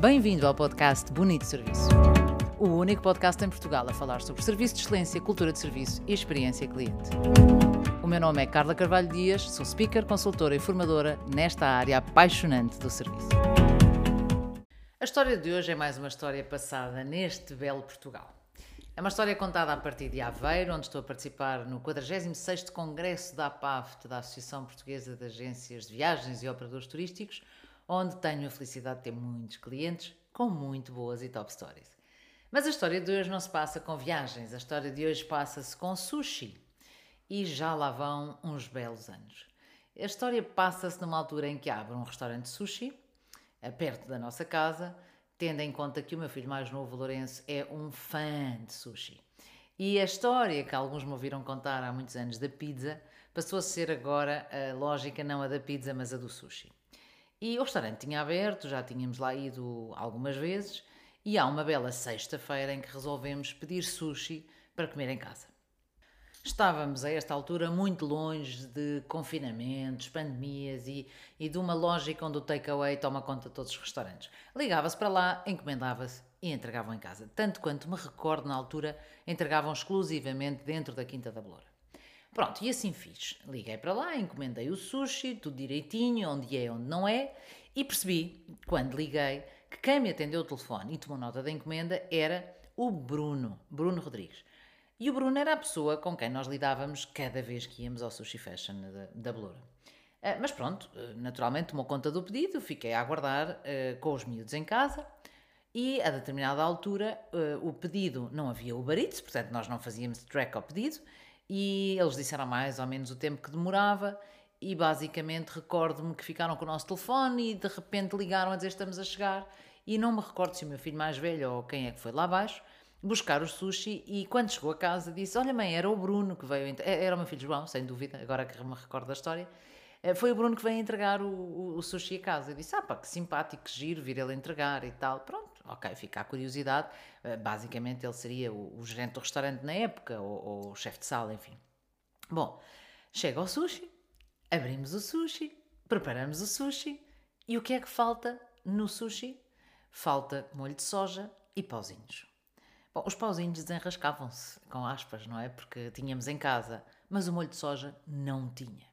Bem-vindo ao podcast Bonito Serviço. O único podcast em Portugal a falar sobre serviço de excelência, cultura de serviço e experiência cliente. O meu nome é Carla Carvalho Dias, sou speaker, consultora e formadora nesta área apaixonante do serviço. A história de hoje é mais uma história passada neste belo Portugal. É uma história contada a partir de Aveiro, onde estou a participar no 46º Congresso da APAFT, da Associação Portuguesa de Agências de Viagens e Operadores Turísticos, onde tenho a felicidade de ter muitos clientes com muito boas e top stories. Mas a história de hoje não se passa com viagens, a história de hoje passa-se com sushi. E já lá vão uns belos anos. A história passa-se numa altura em que abre um restaurante de sushi, perto da nossa casa, tendo em conta que o meu filho mais novo, Lourenço, é um fã de sushi. E a história que alguns me ouviram contar há muitos anos da pizza passou a ser agora a lógica não a da pizza, mas a do sushi. E o restaurante tinha aberto, já tínhamos lá ido algumas vezes, e há uma bela sexta-feira em que resolvemos pedir sushi para comer em casa. Estávamos a esta altura muito longe de confinamentos, pandemias e, e de uma lógica onde o takeaway toma conta de todos os restaurantes. Ligava-se para lá, encomendava-se e entregavam em casa. Tanto quanto me recordo, na altura, entregavam exclusivamente dentro da Quinta da Beloura. Pronto, e assim fiz. Liguei para lá, encomendei o sushi, tudo direitinho, onde é, onde não é, e percebi, quando liguei, que quem me atendeu o telefone e tomou nota da encomenda era o Bruno, Bruno Rodrigues. E o Bruno era a pessoa com quem nós lidávamos cada vez que íamos ao Sushi Fashion da, da. Uh, mas pronto, uh, naturalmente tomou conta do pedido, fiquei a aguardar uh, com os miúdos em casa e a determinada altura o pedido não havia Uber Eats, portanto nós não fazíamos track ao pedido e eles disseram mais ou menos o tempo que demorava e basicamente recordo-me que ficaram com o nosso telefone e de repente ligaram a dizer estamos a chegar e não me recordo se o meu filho mais velho ou quem é que foi lá abaixo buscar o sushi e quando chegou a casa disse: Olha, mãe, era o Bruno que veio. Era o meu filho João, sem dúvida, agora que me recordo da história. Eh, foi o Bruno que veio entregar o, o, o sushi a casa. Eu disse: Ah, pá, que simpático, que giro, vir ele entregar e tal. Pronto, ok, fica a curiosidade. Eh, basicamente, ele seria o, o gerente do restaurante na época, ou, ou o chefe de sala, enfim. Bom, chega ao sushi, abrimos o sushi, preparamos o sushi e o que é que falta no sushi? Falta molho de soja e pauzinhos. Bom, os pauzinhos desenrascavam-se, com aspas, não é? Porque tínhamos em casa, mas o molho de soja não tinha.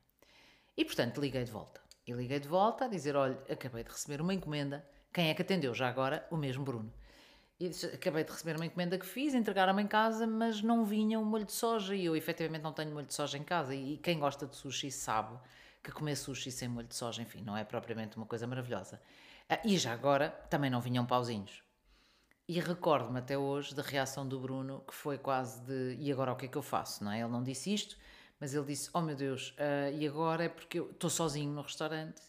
E portanto liguei de volta. E liguei de volta a dizer: olha, acabei de receber uma encomenda. Quem é que atendeu já agora? O mesmo Bruno. E disse, acabei de receber uma encomenda que fiz, entregaram-me em casa, mas não vinha o molho de soja. E eu efetivamente não tenho molho de soja em casa. E quem gosta de sushi sabe que comer sushi sem molho de soja, enfim, não é propriamente uma coisa maravilhosa. Ah, e já agora também não vinham pauzinhos. E recordo-me até hoje da reação do Bruno, que foi quase de e agora o que é que eu faço? Não é? Ele não disse isto, mas ele disse: Oh meu Deus, uh, e agora é porque eu estou sozinho no restaurante,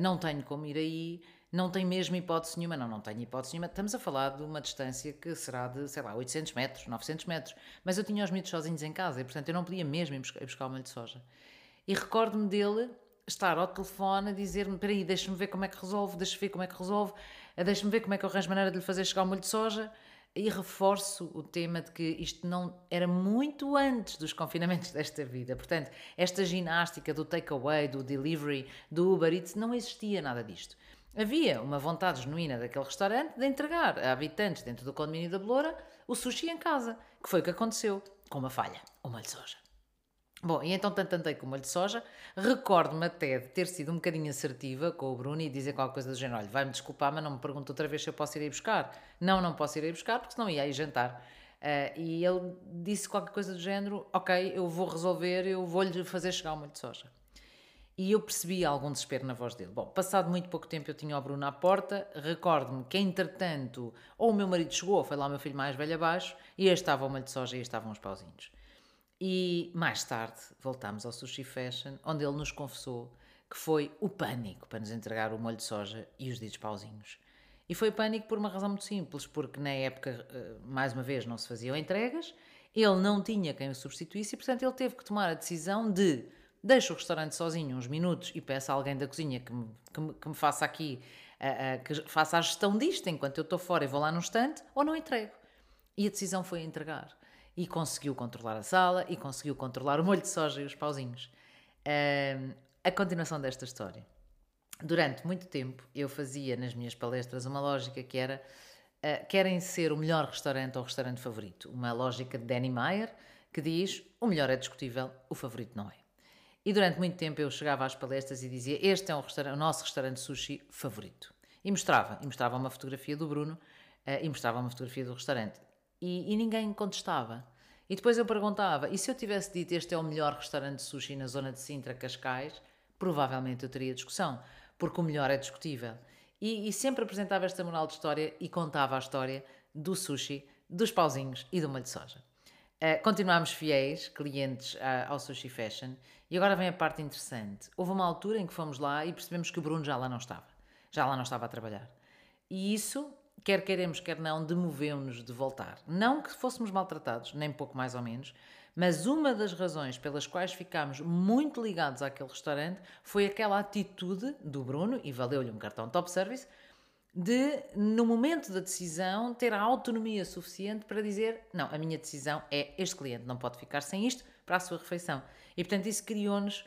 não tenho como ir aí, não tenho mesmo hipótese nenhuma. Não, não tenho hipótese nenhuma. Estamos a falar de uma distância que será de, sei lá, 800 metros, 900 metros, mas eu tinha os miúdos sozinhos em casa e portanto eu não podia mesmo ir buscar, ir buscar o molho de soja. E recordo-me dele estar ao telefone a dizer-me: Espera aí, deixa-me ver como é que resolve, deixa-me ver como é que resolve deixa-me ver como é que eu arranjo maneira de lhe fazer chegar o molho de soja. E reforço o tema de que isto não era muito antes dos confinamentos desta vida. Portanto, esta ginástica do takeaway, do delivery, do Uber Eats, não existia nada disto. Havia uma vontade genuína daquele restaurante de entregar a habitantes dentro do condomínio da Beloura o sushi em casa, que foi o que aconteceu, com uma falha, o molho de soja. Bom, e então tanto andei com molho de soja. Recordo-me até de ter sido um bocadinho assertiva com o Bruno e dizer qualquer coisa do género: olha, vai-me desculpar, mas não me pergunta outra vez se eu posso ir aí buscar. Não, não posso ir aí buscar, porque senão ia aí jantar. Uh, e ele disse qualquer coisa do género: ok, eu vou resolver, eu vou-lhe fazer chegar o molho de soja. E eu percebi algum desespero na voz dele. Bom, passado muito pouco tempo eu tinha o Bruno à porta. Recordo-me que, entretanto, ou o meu marido chegou, ou foi lá o meu filho mais velho abaixo, e aí estava o molho de soja e aí estavam os pauzinhos. E mais tarde voltámos ao Sushi Fashion, onde ele nos confessou que foi o pânico para nos entregar o molho de soja e os ditos pauzinhos. E foi pânico por uma razão muito simples, porque na época, eh, mais uma vez, não se faziam entregas, ele não tinha quem o substituísse e, portanto, ele teve que tomar a decisão de deixo o restaurante sozinho uns minutos e peço a alguém da cozinha que me, que me, que me faça aqui, que faça a gestão disto enquanto eu estou fora e vou lá num instante, ou não entrego. E a decisão foi entregar e conseguiu controlar a sala e conseguiu controlar o molho de soja e os pauzinhos. A continuação desta história durante muito tempo eu fazia nas minhas palestras uma lógica que era uh, querem ser o melhor restaurante ou restaurante favorito. Uma lógica de Danny Meyer que diz o melhor é discutível, o favorito não é. E durante muito tempo eu chegava às palestras e dizia este é o nosso restaurante sushi favorito. E mostrava, e mostrava uma fotografia do Bruno uh, e mostrava uma fotografia do restaurante. E, e ninguém contestava. E depois eu perguntava, e se eu tivesse dito este é o melhor restaurante de sushi na zona de Sintra, Cascais, provavelmente eu teria discussão porque o melhor é discutível. E, e, sempre apresentava esta moral de história e contava a história do sushi, dos pauzinhos e do molho de soja. Uh, continuámos fiéis, clientes uh, ao Sushi Fashion, e agora vem a parte interessante. Houve uma altura em que fomos lá e percebemos que o Bruno já lá não estava. Já lá não estava a trabalhar. E isso, quer queremos, quer não, demoveu-nos de voltar. Não que fôssemos maltratados, nem pouco mais ou menos, mas uma das razões pelas quais ficámos muito ligados àquele restaurante foi aquela atitude do Bruno, e valeu-lhe um cartão top service, de, no momento da decisão, ter a autonomia suficiente para dizer: não, a minha decisão é este cliente não pode ficar sem isto para a sua refeição. E portanto, isso criou-nos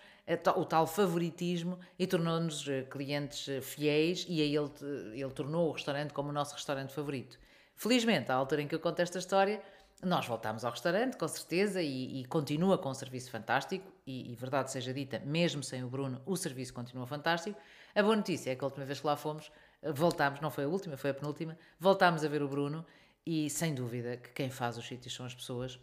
o tal favoritismo e tornou-nos eh, clientes eh, fiéis e aí ele, ele tornou o restaurante como o nosso restaurante favorito. Felizmente, à altura em que eu conto esta história, nós voltámos ao restaurante, com certeza, e, e continua com um serviço fantástico. E, e, verdade seja dita, mesmo sem o Bruno, o serviço continua fantástico. A boa notícia é que a última vez que lá fomos, voltámos, não foi a última, foi a penúltima, voltámos a ver o Bruno. E sem dúvida que quem faz os sítios são as pessoas,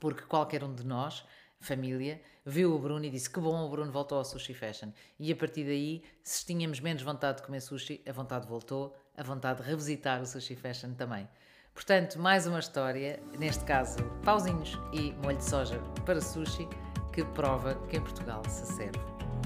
porque qualquer um de nós, família, viu o Bruno e disse que bom, o Bruno voltou ao Sushi Fashion. E a partir daí, se tínhamos menos vontade de comer sushi, a vontade voltou, a vontade de revisitar o Sushi Fashion também. Portanto, mais uma história, neste caso, pauzinhos e molho de soja para sushi, que prova que em Portugal se serve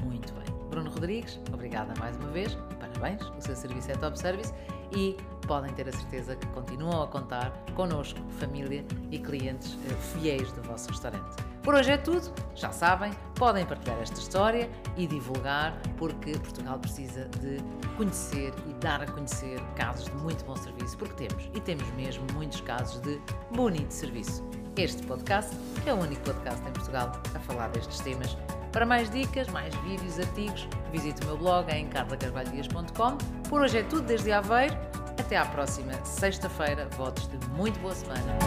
muito bem. Bruno Rodrigues, obrigada mais uma vez, parabéns, o seu serviço é top service e podem ter a certeza que continuam a contar connosco, família e clientes eh, fiéis do vosso restaurante. Por hoje é tudo, já sabem, podem partilhar esta história e divulgar, porque Portugal precisa de conhecer e dar a conhecer casos de muito bom serviço, porque temos, e temos mesmo, muitos casos de bonito serviço. Este podcast é o único podcast em Portugal a falar destes temas. Para mais dicas, mais vídeos, artigos, visite o meu blog em carlacarvalhodias.com. Por hoje é tudo desde Aveiro. Até à próxima sexta-feira. Votos de muito boa semana.